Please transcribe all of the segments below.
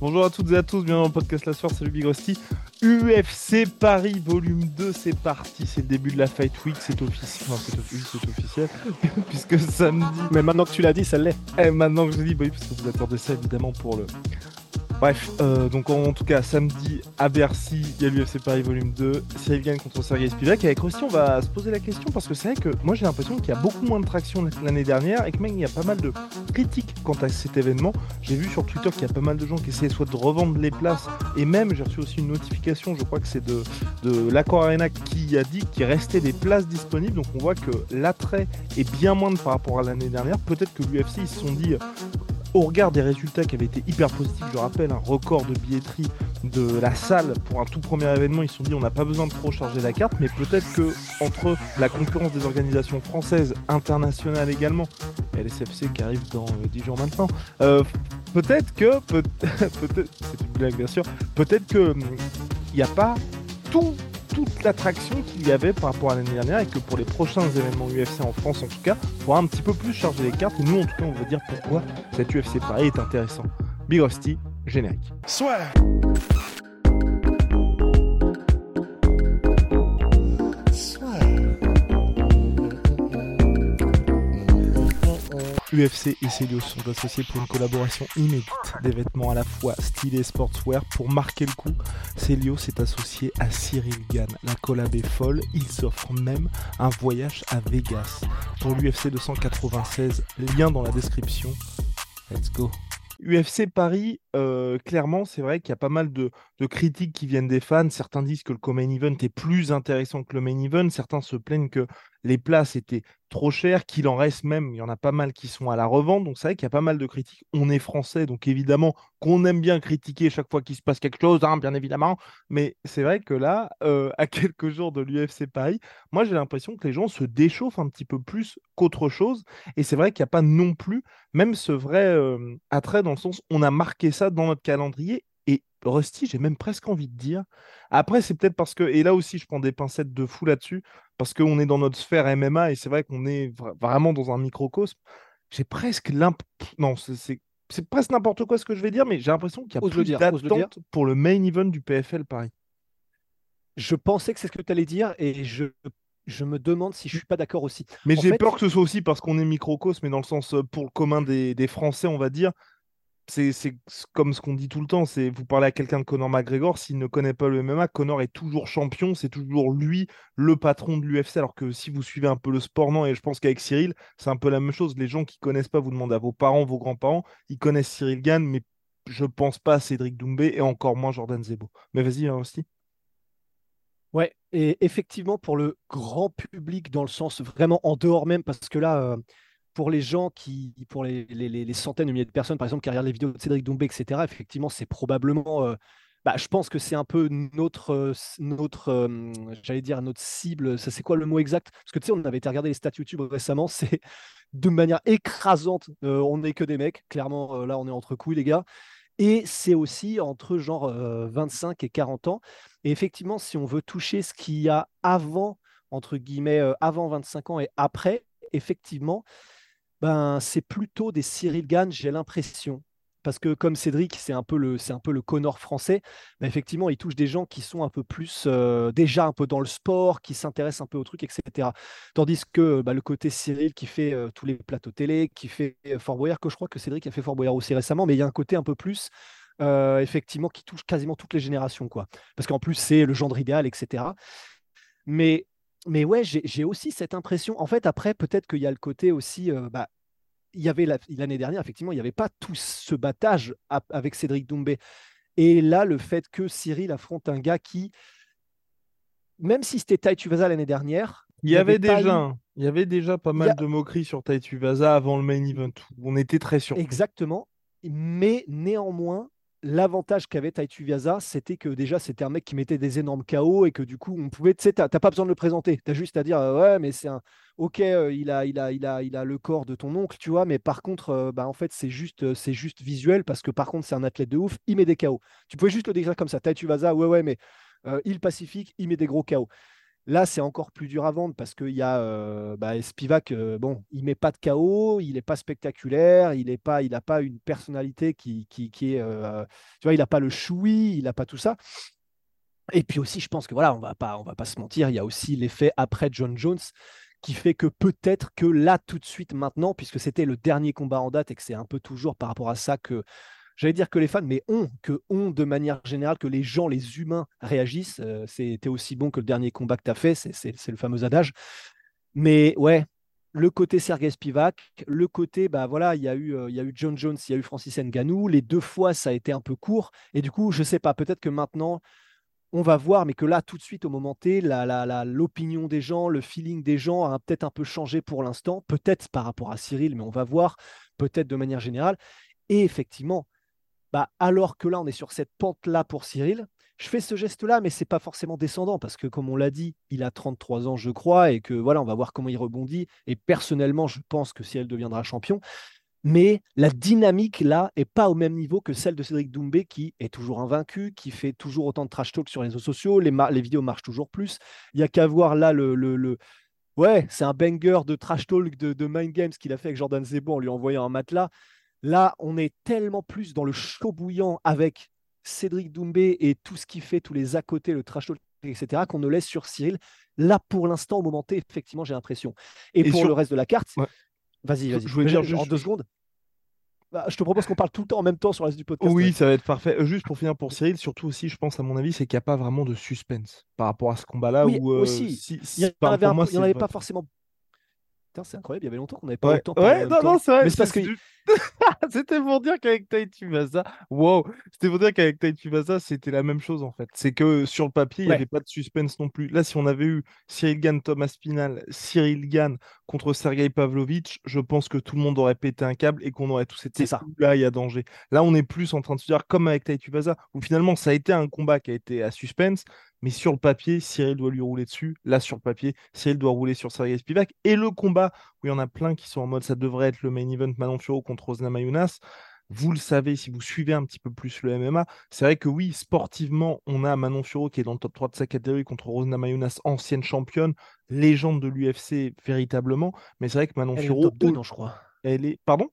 Bonjour à toutes et à tous, bienvenue dans le podcast La Soirée, salut Big Rusty. UFC Paris volume 2, c'est parti, c'est le début de la Fight Week, c'est officiel, enfin c'est officiel, c'est officiel, puisque samedi... Mais maintenant que tu l'as dit, ça l'est. Et maintenant que je l'ai dit, bah oui, parce que vous attendez ça évidemment pour le... Bref, euh, donc en, tout cas, samedi à Bercy, il y a l'UFC Paris volume 2, Cyril Gann contre Sergei Spivak. Avec Rusty, on va se poser la question parce que c'est vrai que moi j'ai l'impression qu'il y a beaucoup moins de traction l'année dernière et que même il y a pas mal de critiques quant à cet événement. J'ai vu sur Twitter qu'il y a pas mal de gens qui essaient soit de revendre les places et même j'ai reçu aussi une notification, je crois que c'est de, de l'Accor Arena qui a dit qu'il restait des places disponibles. Donc on voit que l'attrait est bien moindre par rapport à l'année dernière. Peut-être que l'UFC ils se sont dit au regard des résultats qui avaient été hyper positifs, je rappelle, un record de billetterie de la salle pour un tout premier événement, ils se sont dit on n'a pas besoin de trop charger la carte, mais peut-être que entre la concurrence des organisations françaises, internationales également, et l'SFC qui arrive dans 10 jours maintenant, euh, peut-être que, peut peut-être, c'est une blague bien sûr, peut-être que il n'y a pas tout toute l'attraction qu'il y avait par rapport à l'année dernière et que pour les prochains événements UFC en France en tout cas, il un petit peu plus charger les cartes et nous en tout cas on va dire pourquoi cette UFC Paris est intéressant. Big Rusty, générique. Soit. UFC et Celios sont associés pour une collaboration inédite des vêtements à la fois style et sportswear. Pour marquer le coup, Celios est associé à Cyril Gann. La collab est folle, ils offrent même un voyage à Vegas. Pour l'UFC 296, lien dans la description. Let's go. UFC Paris, euh, clairement, c'est vrai qu'il y a pas mal de, de, critiques qui viennent des fans. Certains disent que le co-main event est plus intéressant que le main event. Certains se plaignent que les places étaient trop chères, qu'il en reste même. Il y en a pas mal qui sont à la revente. Donc c'est vrai qu'il y a pas mal de critiques. On est français, donc évidemment qu'on aime bien critiquer chaque fois qu'il se passe quelque chose, hein, bien évidemment. Mais c'est vrai que là, euh, à quelques jours de l'UFC Paris, moi j'ai l'impression que les gens se déchauffent un petit peu plus qu'autre chose. Et c'est vrai qu'il n'y a pas non plus même ce vrai euh, attrait dans le sens on a marqué ça dans notre calendrier Rusty, j'ai même presque envie de dire. Après, c'est peut-être parce que, et là aussi, je prends des pincettes de fou là-dessus, parce qu'on est dans notre sphère MMA et c'est vrai qu'on est vraiment dans un microcosme. J'ai presque l'impression. Non, c'est presque n'importe quoi ce que je vais dire, mais j'ai l'impression qu'il y a plus d'attente pour le main event du PFL Paris. Je pensais que c'est ce que tu allais dire et je, je me demande si je suis pas d'accord aussi. Mais j'ai peur que ce soit aussi parce qu'on est microcosme, mais dans le sens euh, pour le commun des, des Français, on va dire, c'est comme ce qu'on dit tout le temps, c'est vous parlez à quelqu'un de Conor McGregor, s'il ne connaît pas le MMA, Conor est toujours champion, c'est toujours lui le patron de l'UFC, alors que si vous suivez un peu le sport, non, et je pense qu'avec Cyril, c'est un peu la même chose. Les gens qui connaissent pas, vous demandez à vos parents, vos grands-parents, ils connaissent Cyril Gann, mais je pense pas à Cédric Doumbé et encore moins Jordan Zebo. Mais vas-y, aussi. Hein, ouais, et effectivement, pour le grand public, dans le sens vraiment en dehors même, parce que là, euh, pour les gens qui, pour les, centaines de milliers de personnes, par exemple, qui regardent les vidéos de Cédric Doumbé, etc., effectivement, c'est probablement. Euh, bah, je pense que c'est un peu notre, euh, notre euh, j'allais dire, notre cible. Ça, c'est quoi le mot exact? Parce que tu sais, on avait été regarder les stats YouTube récemment, c'est de manière écrasante. on n'est que des mecs, clairement, là, on est entre couilles, les gars. Et c'est aussi entre genre 25 et 40 ans. Et effectivement, si on veut toucher ce qu'il y a avant, entre guillemets, avant 25 ans et après, effectivement, ben, c'est plutôt des Cyril Gann, j'ai l'impression. Parce que comme Cédric, c'est un peu le, c'est un peu le Connor français. Ben, effectivement, il touche des gens qui sont un peu plus euh, déjà un peu dans le sport, qui s'intéressent un peu au truc, etc. Tandis que bah, le côté Cyril qui fait euh, tous les plateaux télé, qui fait euh, Fort Boyard, que je crois que Cédric a fait Fort Boyard aussi récemment, mais il y a un côté un peu plus effectivement qui touche quasiment toutes les générations, quoi. Parce qu'en plus c'est le genre idéal, etc. Mais mais ouais, j'ai aussi cette impression. En fait, après, peut-être qu'il y a le côté aussi, bah, il y avait l'année dernière, effectivement, il n'y avait pas tout ce battage avec Cédric Doumbé. Et là, le fait que Cyril affronte un gars qui, même si c'était Tai Tuvasa l'année dernière, il y, avait, déjà, il y avait déjà pas mal de moqueries sur Tai Tuvasa avant le main event. On était très sûr. Exactement. Mais néanmoins, l'avantage qu'avait Taitu Viaza, c'était que déjà, c'était un mec qui mettait des énormes KO et que du coup, on pouvait, tu sais, t'as pas besoin de le présenter. Tu as juste à dire, euh, ouais, mais c'est un. Ok, euh, il, a, il, a, il, a, il a le corps de ton oncle, tu vois, mais par contre, euh, bah, en fait, c'est juste, visuel parce que par contre, c'est un athlète de ouf, il met des KO. Tu pouvais juste le décrire comme ça. Taitu Vaza, ouais, ouais, mais il Pacifique, il met des gros KO. Là, c'est encore plus dur à vendre parce qu'il y a euh, bah, Spivak, euh, bon, il met pas de chaos, il n'est pas spectaculaire, il n'a pas, pas une personnalité qui, qui, est, euh, tu vois, il n'a pas le choui, il n'a pas tout ça. Et puis aussi, je pense que voilà, on va on va pas se mentir, il y a aussi l'effet après John Jones qui fait que peut-être que là, tout de suite, maintenant, puisque c'était le dernier combat en date et que c'est un peu toujours par rapport à ça que j'allais dire que les fans, mais on, que on de manière générale, que les gens, les humains réagissent. Euh, c'était aussi bon que le dernier combat que tu as fait, c'est le fameux adage. Mais ouais, le côté Sergei Spivak, le côté, bah voilà, il y, a eu, euh, y a eu John Jones, il y a eu Francis Ngannou. Les deux fois, ça a été un peu court. Et du coup, je sais pas, peut-être que maintenant, on va voir, mais que là, tout de suite, au moment T, l'opinion des gens, le feeling des gens a peut-être un peu changé pour l'instant, peut-être par rapport à Cyril, mais on va voir, peut-être de manière générale. Et effectivement, bah, alors que là, on est sur cette pente-là pour Cyril, je fais ce geste-là, mais c'est pas forcément descendant parce que, comme on l'a dit, il a 33 ans, je crois, et que voilà, on va voir comment il rebondit. Et personnellement, je pense que Cyril deviendra champion. Mais la dynamique là est pas au même niveau que celle de Cédric Doumbé qui est toujours invaincu, qui fait toujours autant de trash talk sur les réseaux sociaux, les, vidéos marchent toujours plus. Il y a qu'à voir là le, le, ouais, c'est un banger de trash talk de, de Mind Games qu'il a fait avec Jordan Zebo en lui envoyant un matelas. Là, on est tellement plus dans le chaud bouillant avec Cédric Doumbé et tout ce qu'il fait, tous les à côté, le trash talk, etc., qu'on ne laisse sur Cyril. Là, pour l'instant, au moment T, effectivement, j'ai l'impression. Et, pour le reste de la carte, vas-y, vas-y. Je voulais dire juste... en deux secondes. Bah, je te propose qu'on parle tout le temps en même temps sur le reste du podcast. Oui, ça va être parfait. Euh, juste pour finir pour Cyril, surtout aussi, je pense, à mon avis, c'est qu'il n'y a pas vraiment de suspense par rapport à ce combat-là. Oui, où, euh, aussi. il n'y en avait, pas forcément c'est incroyable, il y avait longtemps qu'on n'avait pas ouais. eu le temps. Ouais, non, non, c'est vrai. Mais c'est parce que. c'était pour dire qu'avec Taïtu Vaza, wow, c'était pour dire qu'avec Vaza, c'était la même chose en fait. C'est que sur le papier, il n'y avait pas de suspense non plus. Là, si on avait eu Cyril Gann, Thomas Pinal, Cyril Gann contre Sergei Pavlovitch, je pense que tout le monde aurait pété un câble et qu'on aurait tous été ça. là, il y a danger. Là, on est plus en train de se dire, comme avec Taïtu Vaza, où finalement, ça a été un combat qui a été à suspense, mais sur le papier, Cyril doit lui rouler dessus. Là, sur le papier, Cyril doit rouler sur Sergei Spivak. Et le combat où il y en a plein qui sont en mode ça devrait être le main event Manon Furo contre Rosna Mayunas. Vous le savez, si vous suivez un petit peu plus le MMA, c'est vrai que oui, sportivement, on a Manon Furo qui est dans le top 3 de sa catégorie contre Rosna Mayunas, ancienne championne, légende de l'UFC véritablement. Mais c'est vrai que Manon Furo. top 2, non, je crois. Elle est. Pardon?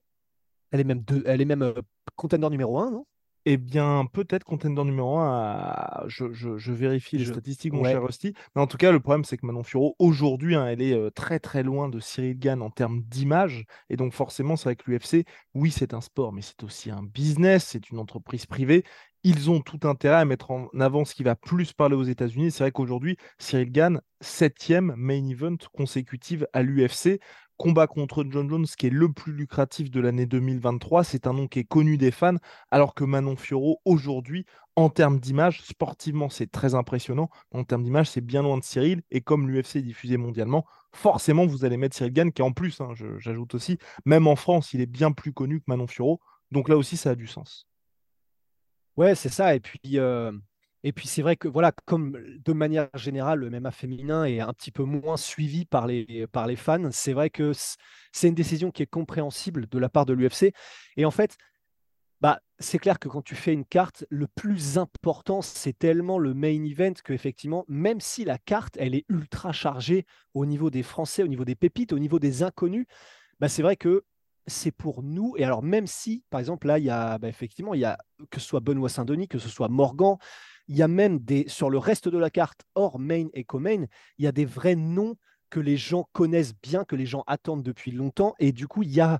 Elle est même, deux... Elle est même euh, contender numéro 1, non? Eh bien, peut-être contender numéro 1, je, vérifie les statistiques, mon cher Rusty. Mais en tout cas, le problème, c'est que Manon Furo, aujourd'hui, hein, elle est euh, très très loin de Cyril Gann en termes d'image. Et donc, forcément, c'est vrai que l'UFC, oui, c'est un sport, mais c'est aussi un business, c'est une entreprise privée. Ils ont tout intérêt à mettre en avant ce qui va plus parler aux États-Unis. C'est vrai qu'aujourd'hui, Cyril Gann, septième main event consécutive à l'UFC combat contre John Jones, qui est le plus lucratif de l'année 2023. C'est un nom qui est connu des fans, alors que Manon Fioro, aujourd'hui, en termes d'image, sportivement, c'est très impressionnant. En termes d'image, c'est bien loin de Cyril. Et comme l'UFC est diffusé mondialement, forcément, vous allez mettre Cyril Gann, qui en plus, hein, j'ajoute aussi, même en France, il est bien plus connu que Manon Fioro. Donc là aussi, ça a du sens. Ouais, c'est ça. Et puis, euh, et puis c'est vrai que voilà, comme de manière générale, le MMA féminin est un petit peu moins suivi par les, par les fans, c'est vrai que c'est une décision qui est compréhensible de la part de l'UFC. Et en fait, bah, c'est clair que quand tu fais une carte, le plus important, c'est tellement le main event que effectivement, même si la carte, elle est ultra chargée au niveau des Français, au niveau des pépites, au niveau des inconnus, bah, c'est vrai que c'est pour nous. Et alors, même si, par exemple, là, il y a bah, effectivement, il y a que ce soit Benoît Saint-Denis, que ce soit Morgan, il y a même des, sur le reste de la carte, hors main et co-main, il y a des vrais noms que les gens connaissent bien, que les gens attendent depuis longtemps. Et du coup, il y a,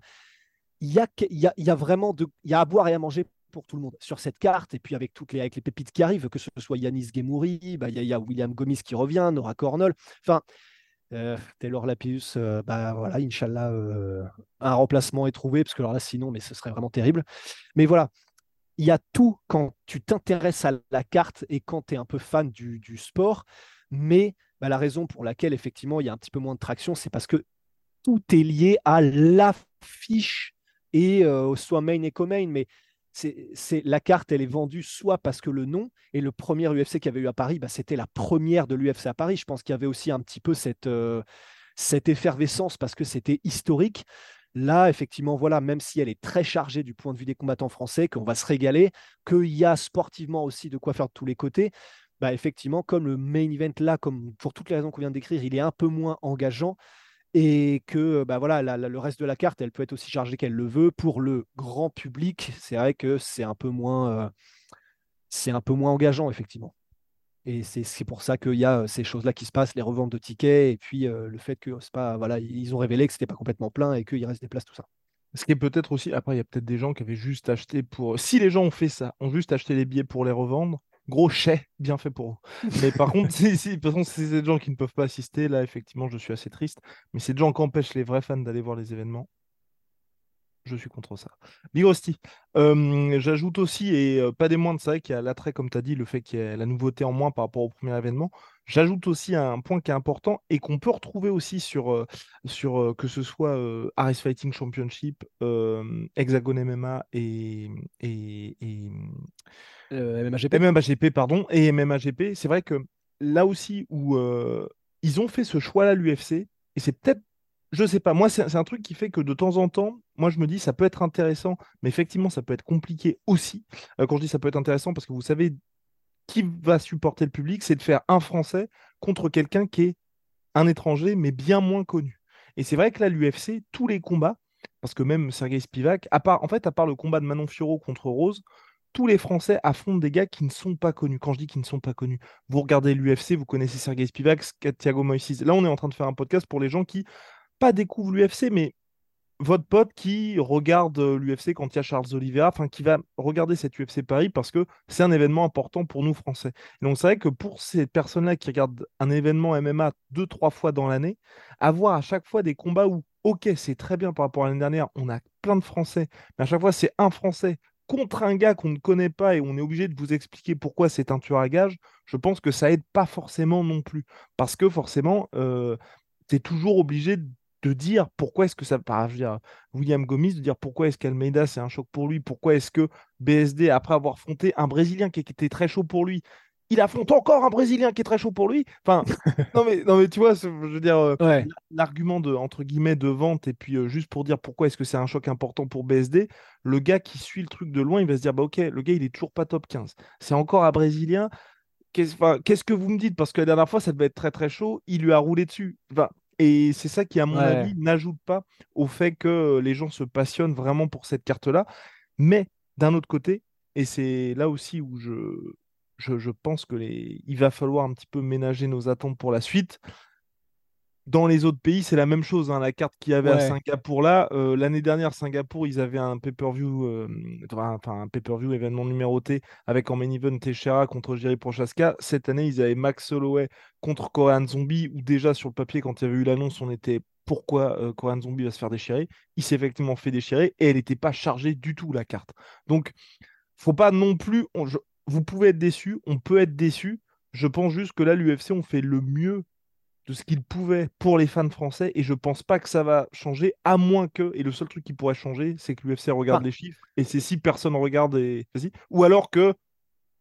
il y a, il y a, vraiment de, il y a à boire et à manger pour tout le monde sur cette carte. Et puis avec toutes les, avec les pépites qui arrivent, que ce soit Yanis Gemouri, bah, il, y a, William Gomis qui revient, Nora Cornell. Enfin, Taylor Lapius, bah voilà, Inch'Allah, un remplacement est trouvé, parce que alors là, sinon, mais ce serait vraiment terrible. Mais voilà, il y a tout quand tu t'intéresses à la carte et quand tu es un peu fan du, sport. Mais bah, la raison pour laquelle, effectivement, il y a un petit peu moins de traction, c'est parce que tout est lié à l'affiche et euh, soit main et co-main. Mais c'est la carte, elle est vendue soit parce que le nom et le premier UFC qu'il y avait eu à Paris, bah, c'était la première de l'UFC à Paris. Je pense qu'il y avait aussi un petit peu cette, euh, cette effervescence parce que c'était historique. Là, effectivement, voilà, même si elle est très chargée du point de vue des combattants français, qu'on va se régaler, qu'il y a sportivement aussi de quoi faire de tous les côtés, bah effectivement, comme le main event là, comme pour toutes les raisons qu'on vient décrire, il est un peu moins engageant et que bah voilà, le reste de la carte, elle peut être aussi chargée qu'elle le veut. Pour le grand public, c'est vrai que c'est un peu moins, euh, c'est un peu moins engageant, effectivement. Et c'est pour ça qu'il y a ces choses-là qui se passent, les reventes de tickets, et puis le fait que c'est pas, voilà, ils ont révélé que c'était pas complètement plein et qu'il reste des places, tout ça. Ce qui est peut-être aussi, après, il y a peut-être des gens qui avaient juste acheté pour. Si les gens ont fait ça, ont juste acheté les billets pour les revendre, gros chais, bien fait pour eux. Mais par contre, si, si, de toute façon, c'est des gens qui ne peuvent pas assister, là, effectivement, je suis assez triste. Mais c'est des gens qui empêchent les vrais fans d'aller voir les événements je suis contre ça. Big J'ajoute aussi, et pas des moindres, c'est vrai qu'il y a l'attrait, comme tu as dit, le fait qu'il y ait la nouveauté en moins par rapport au premier événement. J'ajoute aussi un point qui est important et qu'on peut retrouver aussi sur, sur que ce soit Aris Fighting Championship, Hexagon MMA et, et, et MMAGP. pardon, et MMAGP. C'est vrai que là aussi où ils ont fait ce choix-là, l'UFC, et c'est peut-être je sais pas, moi c'est un truc qui fait que de temps en temps, moi je me dis ça peut être intéressant, mais effectivement ça peut être compliqué aussi. Euh, quand je dis ça peut être intéressant, parce que vous savez qui va supporter le public, c'est de faire un Français contre quelqu'un qui est un étranger, mais bien moins connu. Et c'est vrai que là, l'UFC, tous les combats, parce que même Sergei Spivak, à part, en fait, à part le combat de Manon Fiorot contre Rose, tous les Français affrontent des gars qui ne sont pas connus. Quand je dis qu'ils ne sont pas connus, vous regardez l'UFC, vous connaissez Sergei Spivak, Thiago Moïse. Là, on est en train de faire un podcast pour les gens qui pas découvre l'UFC, mais votre pote qui regarde euh, l'UFC quand il y a Charles Oliveira, enfin qui va regarder cette UFC Paris parce que c'est un événement important pour nous Français. donc c'est vrai que pour ces personnes-là qui regardent un événement MMA deux, trois fois dans l'année, avoir à chaque fois des combats où, ok, c'est très bien par rapport à l'année dernière, on a plein de Français, mais à chaque fois c'est un Français contre un gars qu'on ne connaît pas et on est obligé de vous expliquer pourquoi c'est un tueur à gage, je pense que ça aide pas forcément non plus. Parce que forcément, euh, tu es toujours obligé de de dire pourquoi est-ce que ça. Par, William Gomis, de dire pourquoi est-ce qu'Almeida c'est un choc pour lui, pourquoi est-ce que BSD, après avoir affronté un Brésilien qui était très chaud pour lui, il affronte encore un Brésilien qui est très chaud pour lui? Enfin, non mais, non mais tu vois, je veux dire, euh, l'argument de entre guillemets de vente et puis euh, juste pour dire pourquoi est-ce que c'est un choc important pour BSD, le gars qui suit le truc de loin, il va se dire bah ok, le gars il est toujours pas top 15. C'est encore un Brésilien. Qu'est-ce que vous me dites? Parce que la dernière fois, ça devait être très très chaud. Il lui a roulé dessus. Enfin, et c'est ça qui, à mon avis, n'ajoute pas au fait que les gens se passionnent vraiment pour cette carte-là. Mais d'un autre côté, et c'est là aussi où je, je, pense que les... il va falloir un petit peu ménager nos attentes pour la suite. Dans les autres pays, c'est la même chose. Hein. La carte qu'il y avait à Singapour là, euh, l'année dernière, Singapour, ils avaient un pay-per-view, euh, enfin un pay-per-view événement numéroté avec en main event Teixeira contre Jerry Prochaska. Cette année, ils avaient Max Holloway contre Korean Zombie, où déjà sur le papier, quand il y avait eu l'annonce, on était pourquoi euh, Korean Zombie va se faire déchirer? Il s'est effectivement fait déchirer et elle n'était pas chargée du tout, la carte. Donc, faut pas non plus. vous pouvez être déçu, on peut être déçu. Je pense juste que là, l'UFC, on fait le mieux de ce qu'il pouvait pour les fans français et je pense pas que ça va changer à moins que et le seul truc qui pourrait changer c'est que l'UFC regarde ah. les chiffres et c'est si personne regarde et ou alors que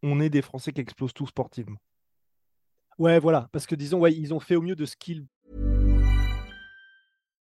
on est des Français qui explosent tout sportivement. Ouais, voilà, parce que disons ouais, ils ont fait au mieux de ce qu'ils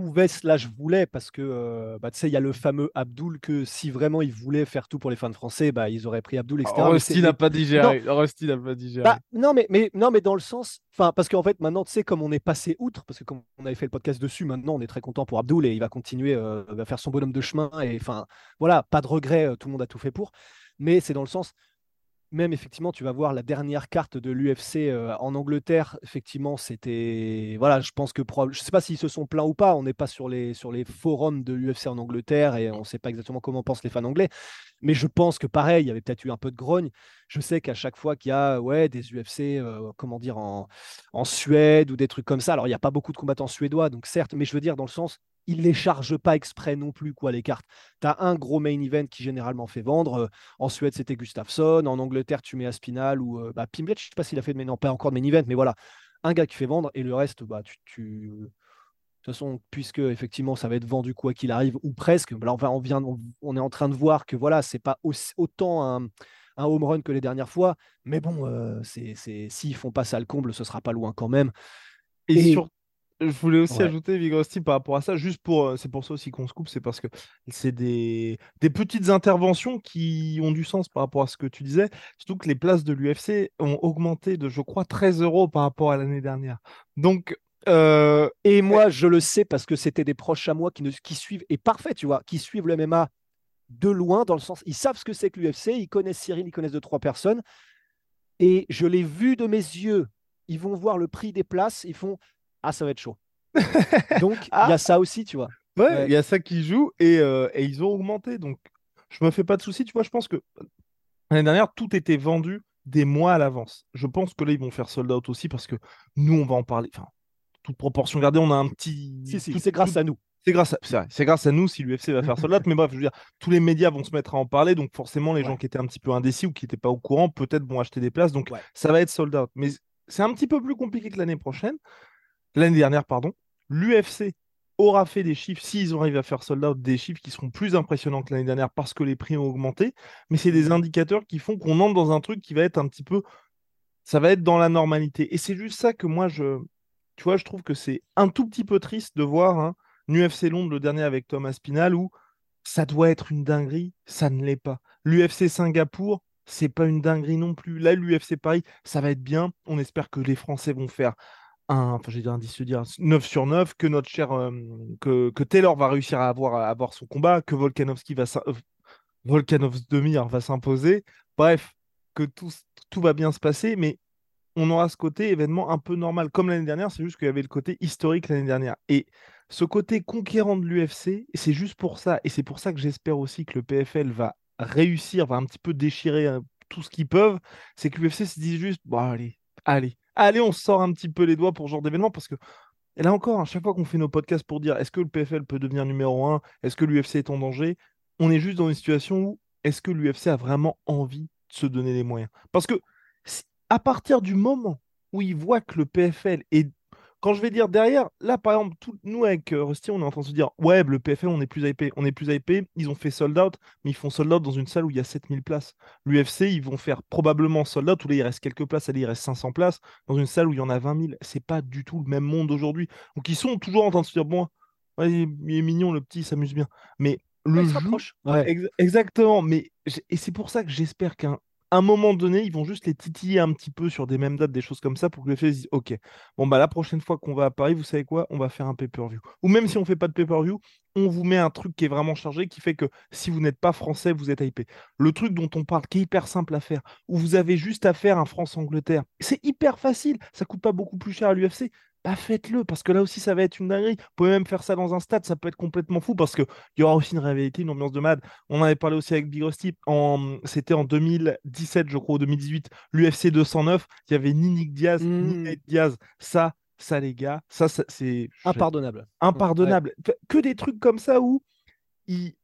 Pouvait slash voulait parce que euh, bah, tu sais il y a le fameux Abdul que si vraiment ils voulaient faire tout pour les fans français bah ils auraient pris Abdul etc. Oh, Rusty n'a pas digéré. Rusty n'a pas digéré. Bah, non mais mais non mais dans le sens enfin parce qu'en fait maintenant tu sais comme on est passé outre parce que comme on avait fait le podcast dessus maintenant on est très content pour Abdul et il va continuer euh, va faire son bonhomme de chemin et enfin voilà pas de regret euh, tout le monde a tout fait pour mais c'est dans le sens même effectivement, tu vas voir la dernière carte de l'UFC euh, en Angleterre. Effectivement, c'était. Voilà, je pense que. Je ne sais pas s'ils se sont plaints ou pas. On n'est pas sur les, sur les forums de l'UFC en Angleterre et on ne sait pas exactement comment pensent les fans anglais. Mais je pense que pareil, il y avait peut-être eu un peu de grogne. Je sais qu'à chaque fois qu'il y a ouais, des UFC, euh, comment dire, en, en Suède ou des trucs comme ça, alors il n'y a pas beaucoup de combattants suédois, donc certes, mais je veux dire, dans le sens, ils les chargent pas exprès non plus, quoi, les cartes. Tu as un gros main event qui généralement fait vendre. Euh, en Suède, c'était Gustafsson. En Angleterre, tu mets Aspinal ou euh, bah, Pimblet. Je sais pas s'il a fait de main, non, pas encore de main event, mais voilà, un gars qui fait vendre et le reste, bah, tu, De toute façon, puisque effectivement ça va être vendu quoi qu'il arrive, ou presque, là on, on, vient, on, est en train de voir que voilà, c'est pas autant un, un, home run que les dernières fois, mais bon, euh, c'est, s'ils font pas ça le comble, ce sera pas loin quand même. Et, sur, je voulais aussi ajouter Vigosti par rapport à ça, juste pour, euh, c'est pour ça aussi qu'on se coupe, c'est parce que c'est des, des petites interventions qui ont du sens par rapport à ce que tu disais, surtout que les places de l'UFC ont augmenté de, je crois, 13 euros par rapport à l'année dernière. Donc, euh, et moi, je le sais parce que c'était des proches à moi qui, ne, qui suivent, et parfait, tu vois, qui suivent le MMA de loin, dans le sens, ils savent ce que c'est que l'UFC, ils connaissent Cyril, ils connaissent deux, trois personnes, et je l'ai vu de mes yeux. Ils vont voir le prix des places, ils font ah, ça va être chaud. Donc, il y a ah. ça aussi, tu vois. Ouais, il y a ça qui joue et, euh, et, ils ont augmenté. Donc, je me fais pas de soucis. Tu vois, je pense que l'année dernière, tout était vendu des mois à l'avance. Je pense que là, ils vont faire sold out aussi parce que nous, on va en parler. Enfin, toute proportion gardée, on a un petit. Si, si, c'est grâce à nous. C'est grâce, à... c'est grâce à nous si l'UFC va faire sold out. mais bref, je veux dire, tous les médias vont se mettre à en parler. Donc, forcément, les gens qui étaient un petit peu indécis ou qui n'étaient pas au courant, peut-être vont acheter des places. Donc, ça va être sold out. Mais c'est un petit peu plus compliqué que l'année prochaine l'année dernière, pardon, l'UFC aura fait des chiffres, s'ils arrivent à faire sold out, des chiffres qui seront plus impressionnants que l'année dernière parce que les prix ont augmenté. Mais c'est des indicateurs qui font qu'on entre dans un truc qui va être un petit peu. Ça va être dans la normalité. Et c'est juste ça que moi, je. Tu vois, je trouve que c'est un tout petit peu triste de voir un UFC Londres, le dernier avec Thomas Spinal, où ça doit être une dinguerie, ça ne l'est pas. L'UFC Singapour, c'est pas une dinguerie non plus. Là, l'UFC Paris, ça va être bien. On espère que les Français vont faire un, enfin j'ai dit un 10 dire 9 sur 9, que notre cher que, que, Taylor va réussir à avoir, avoir son combat, que Volkanovski va euh, va s'imposer. Bref, que tout, tout va bien se passer, mais on aura ce côté événement un peu normal, comme l'année dernière, c'est juste qu'il y avait le côté historique l'année dernière. Et ce côté conquérant de l'UFC, c'est juste pour ça, et c'est pour ça que j'espère aussi que le PFL va réussir, va un petit peu déchirer tout ce qu'ils peuvent, c'est que l'UFC se dit juste, bon allez, allez, allez, on sort un petit peu les doigts pour ce genre d'événement parce que là encore, à chaque fois qu'on fait nos podcasts pour dire est-ce que le PFL peut devenir numéro 1, est-ce que l'UFC est en danger, on est juste dans une situation où est-ce que l'UFC a vraiment envie de se donner les moyens? Parce que à partir du moment où il voit que le PFL est quand je vais dire derrière, là par exemple, nous avec euh, Rusty, on est en train de se dire ouais, le PFL, on est plus hypé, on est plus hypé. Ils ont fait sold out, mais ils font sold out dans une salle où il y a 7000 places. L'UFC, ils vont faire probablement sold out où là il reste quelques places, allez, il reste 500 places dans une salle où il y en a 20 000. C'est pas du tout le même monde aujourd'hui. Donc ils sont toujours en train de se dire bon, il est mignon le petit, il s'amuse bien. Mais le exactement. Mais et c'est pour ça que j'espère qu'un un moment donné, ils vont juste les titiller un petit peu sur des mêmes dates, des choses comme ça, pour que le fait dise Ok, bon, bah la prochaine fois qu'on va à Paris, vous savez quoi? On va faire un pay-per-view. Ou même si on ne fait pas de pay-per-view, on vous met un truc qui est vraiment chargé, qui fait que si vous n'êtes pas français, vous êtes hypé. Le truc dont on parle, qui est hyper simple à faire, où vous avez juste à faire un France-Angleterre, c'est hyper facile, ça coûte pas beaucoup plus cher à l'UFC bah faites-le, parce que là aussi, ça va être une dinguerie. Vous pouvez même faire ça dans un stade, ça peut être complètement fou, parce qu'il y aura aussi une réalité, une ambiance de mad. On avait parlé aussi avec Big Rusty, en... c'était en 2017, je crois, ou 2018, l'UFC 209, il y avait ni Nick Diaz, ni mmh. Ned Diaz. Ça, ça, les gars, ça, c'est... Impardonnable. Impardonnable. Que des trucs comme ça où il...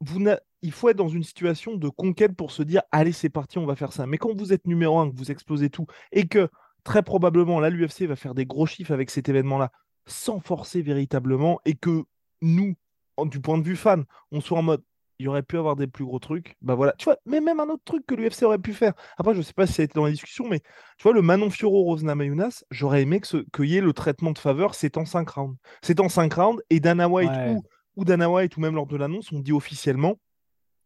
Vous il faut être dans une situation de conquête pour se dire, allez, c'est parti, on va faire ça. Mais quand vous êtes numéro un, que vous explosez tout, et que très probablement, là, l'UFC va faire des gros chiffres avec cet événement-là, sans forcer véritablement, et que nous, du point de vue fan, on soit en mode il y aurait pu avoir des plus gros trucs. Bah voilà, tu vois, mais même un autre truc que l'UFC aurait pu faire. Après, je sais pas si ça a été dans la discussion, mais tu vois, le Manon Fioro Rosna Mayunas, j'aurais aimé qu'il y ait le traitement de faveur, c'est en 5 rounds. C'est en 5 rounds, et Dana White ou, ou Dana White, ou même lors de l'annonce, on dit officiellement,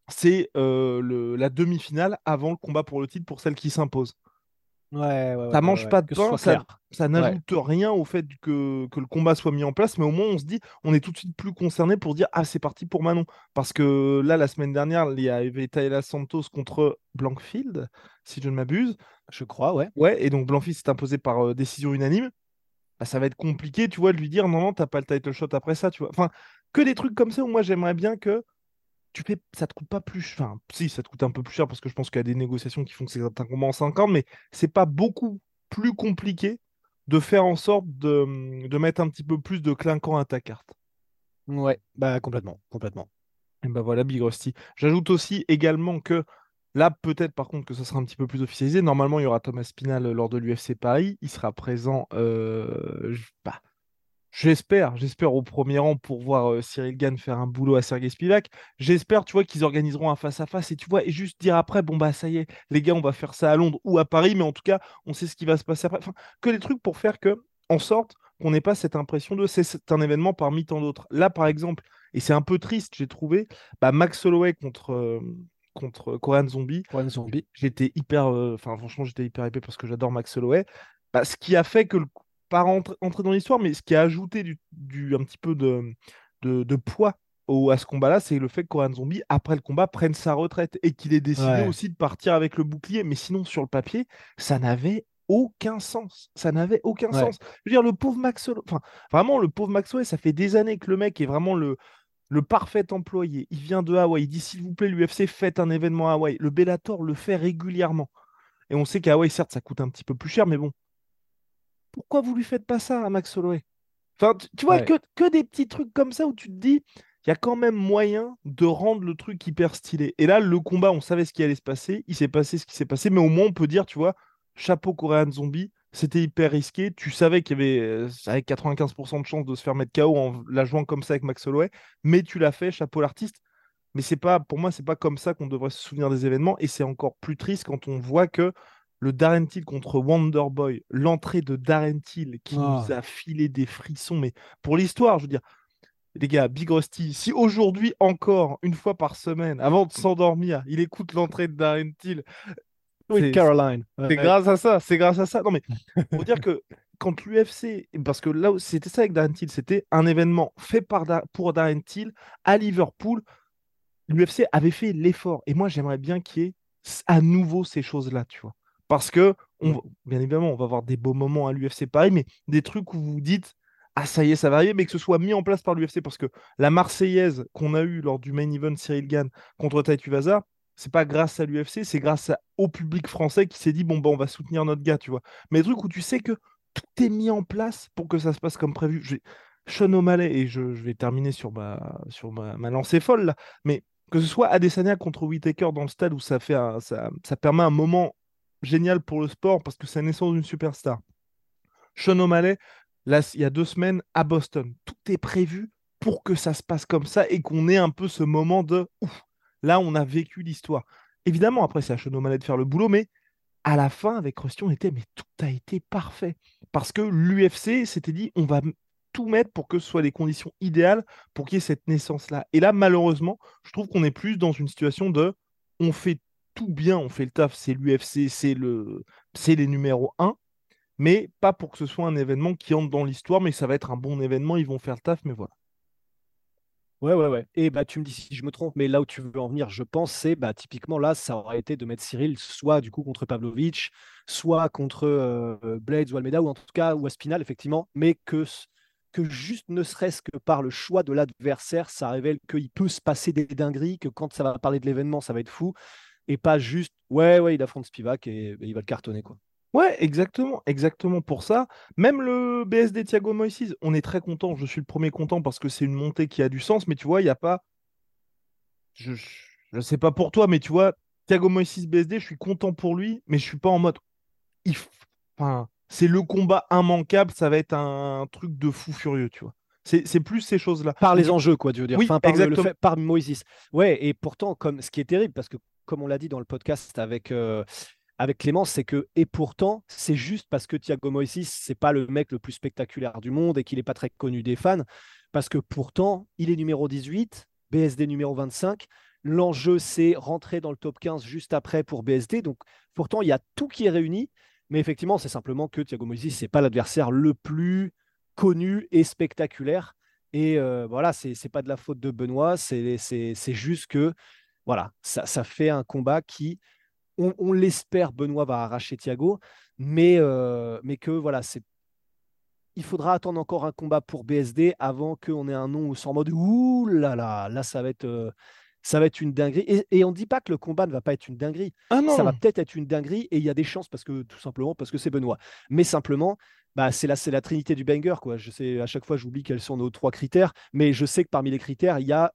c'est euh, la demi-finale avant le combat pour le titre pour celle qui s'impose. Ouais, ouais, ça mange pas de pain, ça, ça n'ajoute rien au fait que, que, le combat soit mis en place, mais au moins on se dit, on est tout de suite plus concerné pour dire ah c'est parti pour Manon, parce que là la semaine dernière il y avait Taylor Santos contre Blankfield, si je ne m'abuse. Je crois, ouais. Ouais, et donc Blankfield s'est imposé par euh, décision unanime. Bah, ça va être compliqué, tu vois, de lui dire non non t'as pas le title shot après ça, tu vois. Enfin que des trucs comme ça où moi j'aimerais bien que tu fais, ça te coûte pas plus. Enfin, si, ça te coûte un peu plus cher parce que je pense qu'il y a des négociations qui font que c'est un combat en 5 ans, mais c'est pas beaucoup plus compliqué de faire en sorte de, de, mettre un petit peu plus de clinquant à ta carte. Ouais, bah complètement, complètement. Et bah voilà, Big Rusty. J'ajoute aussi également que là, peut-être par contre que ça sera un petit peu plus officialisé. Normalement, il y aura Thomas Spinal lors de l'UFC Paris. Il sera présent. Euh, bah, J'espère, j'espère au premier rang pour voir euh, Cyril Gann faire un boulot à Sergei Spivak. J'espère, tu vois, qu'ils organiseront un face-à-face et tu vois, et juste dire après, bon bah ça y est, les gars, on va faire ça à Londres ou à Paris, mais en tout cas, on sait ce qui va se passer après. Enfin, que des trucs pour faire que, en sorte qu'on n'ait pas cette impression de c'est un événement parmi tant d'autres. Là, par exemple, et c'est un peu triste, j'ai trouvé, bah, Max Holloway contre, euh, contre Korean Zombie. Korean Zombie. J'étais hyper, euh, enfin franchement, j'étais hyper épais parce que j'adore Max Holloway. Bah, ce qui a fait que le pas rentrer, dans l'histoire, mais ce qui a ajouté du, un petit peu de, de, poids au, à ce combat-là, c'est le fait que Koran Zombie, après le combat, prenne sa retraite et qu'il ait décidé aussi de partir avec le bouclier. Mais sinon, sur le papier, ça n'avait aucun sens. Ça n'avait aucun sens. Je veux dire, le pauvre Max, enfin, vraiment, le pauvre Maxwell, ça fait des années que le mec est vraiment le, le parfait employé. Il vient de Hawaï. Il dit, s'il vous plaît, l'UFC, faites un événement à Hawaï. Le Bellator le fait régulièrement. Et on sait qu'à Hawaï, certes, ça coûte un petit peu plus cher, mais bon, pourquoi vous lui faites pas ça à Max Holloway? Enfin, tu, vois, que, que, des petits trucs comme ça où tu te dis, il y a quand même moyen de rendre le truc hyper stylé. Et là, le combat, on savait ce qui allait se passer, il s'est passé ce qui s'est passé, mais au moins on peut dire, tu vois, chapeau Korean Zombie, c'était hyper risqué. Tu savais qu'il y avait euh, avec 95% de chance de se faire mettre KO en la jouant comme ça avec Max Holloway, mais tu l'as fait, chapeau l'artiste. Mais c'est pas, pour moi, c'est pas comme ça qu'on devrait se souvenir des événements, et c'est encore plus triste quand on voit que le Darren Till contre Wonderboy, l'entrée de Darren Till qui nous ah. a filé des frissons, mais pour l'histoire, je veux dire, les gars, Big Rusty, si aujourd'hui encore, une fois par semaine, avant de s'endormir, il écoute l'entrée de Darren Till. Oui, Caroline. C'est grâce à ça, c'est grâce à ça. Non, mais faut dire que quand l'UFC, parce que là, c'était ça avec Darren Till, c'était un événement fait par, pour Darren Till à Liverpool. L'UFC avait fait l'effort. Et moi, j'aimerais bien qu'il y ait à nouveau ces choses-là, tu vois. Parce que, bien évidemment, on va avoir des beaux moments à l'UFC Paris, mais des trucs où vous vous dites Ah, ça y est, ça va arriver, mais que ce soit mis en place par l'UFC. Parce que la Marseillaise qu'on a eue lors du main event Cyril Gann contre Taitu Vaza, c'est pas grâce à l'UFC, c'est grâce au public français qui s'est dit Bon, bah, on va soutenir notre gars, tu vois. Mais des trucs où tu sais que tout est mis en place pour que ça se passe comme prévu. Sean O'Malley, et je, vais terminer sur ma, sur ma, lancée folle là, mais que ce soit Adesanya contre Whitaker dans le stade où ça, fait ça, ça permet un moment génial pour le sport parce que c'est la naissance d'une superstar. Sean O'Malley, il y a deux semaines à Boston. Tout est prévu pour que ça se passe comme ça et qu'on ait un peu ce moment de ouf, là, on a vécu l'histoire. Évidemment, après, c'est à Sean O'Malley de faire le boulot, mais à la fin, avec Rusty, on était, mais tout a été parfait. Parce que l'UFC s'était dit, on va tout mettre pour que ce soit les conditions idéales pour qu'il y ait cette naissance-là. Et là, malheureusement, je trouve qu'on est plus dans une situation de on fait tout bien, on fait le taf, c'est l'UFC, c'est le, les numéros 1, mais pas pour que ce soit un événement qui entre dans l'histoire, mais ça va être un bon événement, ils vont faire le taf, mais voilà. Ouais, ouais, ouais. Et bah, tu me dis si je me trompe, mais là où tu veux en venir, je pense, c'est bah, typiquement là, ça aurait été de mettre Cyril soit du coup contre Pavlovich, soit contre euh, Blades ou Almeida, ou en tout cas, ou Aspinal, effectivement, mais que, que juste ne serait-ce que par le choix de l'adversaire, ça révèle qu'il peut se passer des dingueries, que quand ça va parler de l'événement, ça va être fou et pas juste ouais ouais il affronte Spivak et, il va le cartonner quoi. Ouais, exactement, exactement pour ça. Même le BSD Thiago Moïse, on est très content. Je suis le premier content parce que c'est une montée qui a du sens. Mais tu vois, il n'y a pas. Je ne sais pas pour toi, mais tu vois, Thiago Moïse BSD, je suis content pour lui, mais je suis pas en mode. Enfin, c'est le combat immanquable. Ça va être un truc de fou furieux, tu vois. C'est plus ces choses-là. Par les enjeux, quoi, tu veux dire. Oui, enfin, par, le- le exactement. fait- par Moïse. Ouais, et pourtant, comme ce qui est terrible, parce que comme on l'a dit dans le podcast avec, euh, avec Clémence, c'est que, et pourtant, c'est juste parce que Thiago Moïse, c'est pas le mec le plus spectaculaire du monde et qu'il n'est pas très connu des fans, parce que pourtant, il est numéro 18, BSD numéro 25. L'enjeu, c'est rentrer dans le top 15 juste après pour BSD. Donc, pourtant, il y a tout qui est réuni. Mais effectivement, c'est simplement que Thiago Moïse, c'est pas l'adversaire le plus connu et spectaculaire. Et euh, voilà, c'est c'est pas de la faute de Benoît, c'est juste que voilà, ça, ça fait un combat qui, on, on l'espère, Benoît va arracher Thiago, mais, euh, mais que voilà, c'est il faudra attendre encore un combat pour BSD avant qu'on ait un nom c'est en mode ouh là là, là ça va être, euh, ça va être une dinguerie. Et, et on ne dit pas que le combat ne va pas être une dinguerie Ah non ça va peut-être être une dinguerie et il y a des chances parce que tout simplement parce que c'est Benoît. Mais simplement, bah, c'est la, c'est la trinité du banger. Quoi. Je sais, à chaque fois, j'oublie quels sont nos trois critères, mais je sais que parmi les critères, il y a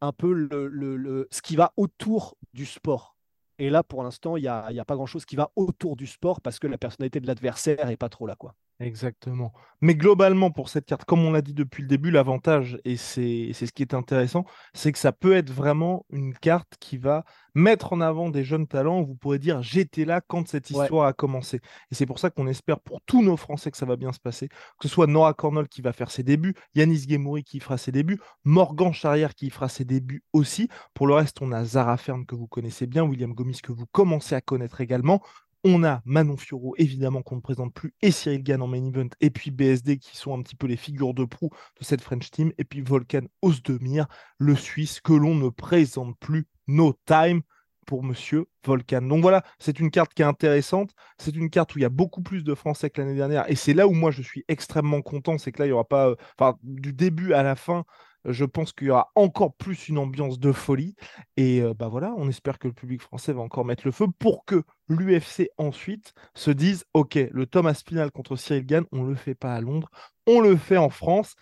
un peu le, le- ce qui va autour du sport. Et là, pour l'instant, il n'y a, y a pas grand-chose qui va autour du sport parce que la personnalité de l'adversaire n'est pas trop là. Quoi. Exactement. Mais globalement, pour cette carte, comme on l'a dit depuis le début, l'avantage, et c'est ce qui est intéressant, c'est que ça peut être vraiment une carte qui va mettre en avant des jeunes talents. où Vous pourrez dire, j'étais là quand cette Ouais. histoire a commencé. Et c'est pour ça qu'on espère pour tous nos Français que ça va bien se passer. Que ce soit Nora Cornell qui va faire ses débuts, Yanis Gemouri qui fera ses débuts, Morgan Charrière qui fera ses débuts aussi. Pour le reste, on a Zara Fern que vous connaissez bien, William Gomis que vous commencez à connaître également. On a Manon Fiorot, évidemment, qu'on ne présente plus, et Cyril Gann en main event, et puis BSD, qui sont un petit peu les figures de proue de cette French team, et puis Volkan Ozdemir, le Suisse, que l'on ne présente plus. No time pour Monsieur Volkan. Donc voilà, c'est une carte qui est intéressante. C'est une carte où il y a beaucoup plus de Français que l'année dernière, et c'est là où moi je suis extrêmement content, c'est que là, il n'y aura pas, euh, enfin, du début à la fin, je pense qu'il y aura encore plus une ambiance de folie. Et euh, bah voilà, on espère que le public français va encore mettre le feu pour que l'UFC ensuite se dise Ok, le Thomas Spinal contre Cyril Gann, on le fait pas à Londres, on le fait en France.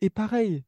Et pareil,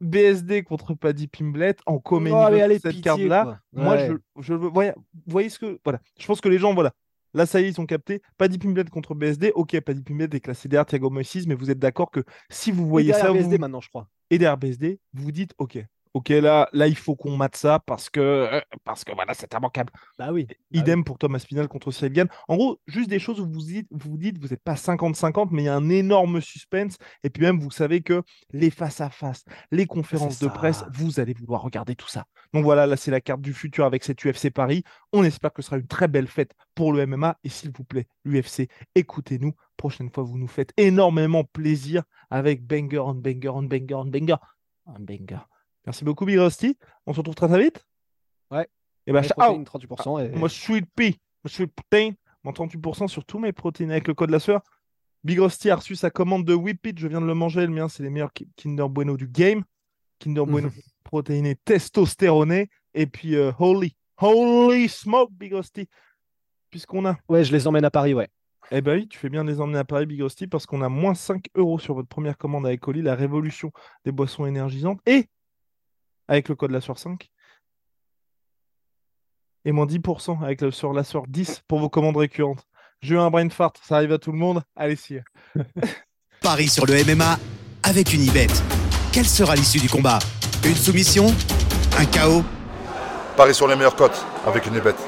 BSD contre Paddy Pimblet en comédie Oh, cette carte-là. quoi. Moi, je, je veux. Voyez, voyez ce que. Voilà. Je pense que les gens, voilà. Là, ça y est, ils sont captés. Paddy Pimblet contre BSD. Ok, Paddy Pimblet est classé derrière Thiago Moïse, mais vous êtes d'accord que si vous voyez ça, BSD vous, maintenant, je crois. Et derrière BSD, vous vous dites ok, ok, là, là, il faut qu'on mate ça parce que, euh, parce que voilà, c'est immanquable. Bah oui. bah oui. Idem pour Thomas Spinal contre Cyril Gann. En gros, juste des choses où vous dites, vous dites, vous n'êtes pas 50-50, mais il y a un énorme suspense. Et puis même, vous savez que les face-à-face, les conférences de presse, vous allez vouloir regarder tout ça. Donc voilà, là, c'est la carte du futur avec cette UFC Paris. On espère que ce sera une très belle fête pour le MMA. Et s'il vous plaît, l'UFC, écoutez-nous. Prochaine fois, vous nous faites énormément plaisir avec banger on banger on banger on banger on banger. Merci beaucoup, Big Rusty. On se retrouve très très vite. Ouais. Et bah, Les ciao. protéines, 38%. et- Moi, Sweet Pea, moi, Sweet Protein, mon 38% sur tous mes protéines avec le code la sueur. Big Rusty a reçu sa commande de Whip It, je viens de le manger. Le mien, c'est les meilleurs Ki- Kinder Bueno du game. Kinder Bueno protéiné, testostéroné. Et puis, euh, Holy, Holy Smoke, Big Rusty. Puisqu'on a. Ouais, je les emmène à Paris, ouais. Eh ben oui, tu fais bien de les emmener à Paris, Big Rusty, parce qu'on a moins 5 euros sur votre première commande avec Oli, la révolution des boissons énergisantes. Et avec le code la sueur 5. Et moins 10% avec le sur la sueur 10 pour vos commandes récurrentes. J'ai eu un brain fart, ça arrive à tout le monde. Allez, si. Paris sur le MMA avec une Unibet. Quelle sera l'issue du combat? Une soumission? Un chaos? Paris sur les meilleures cotes avec une bête.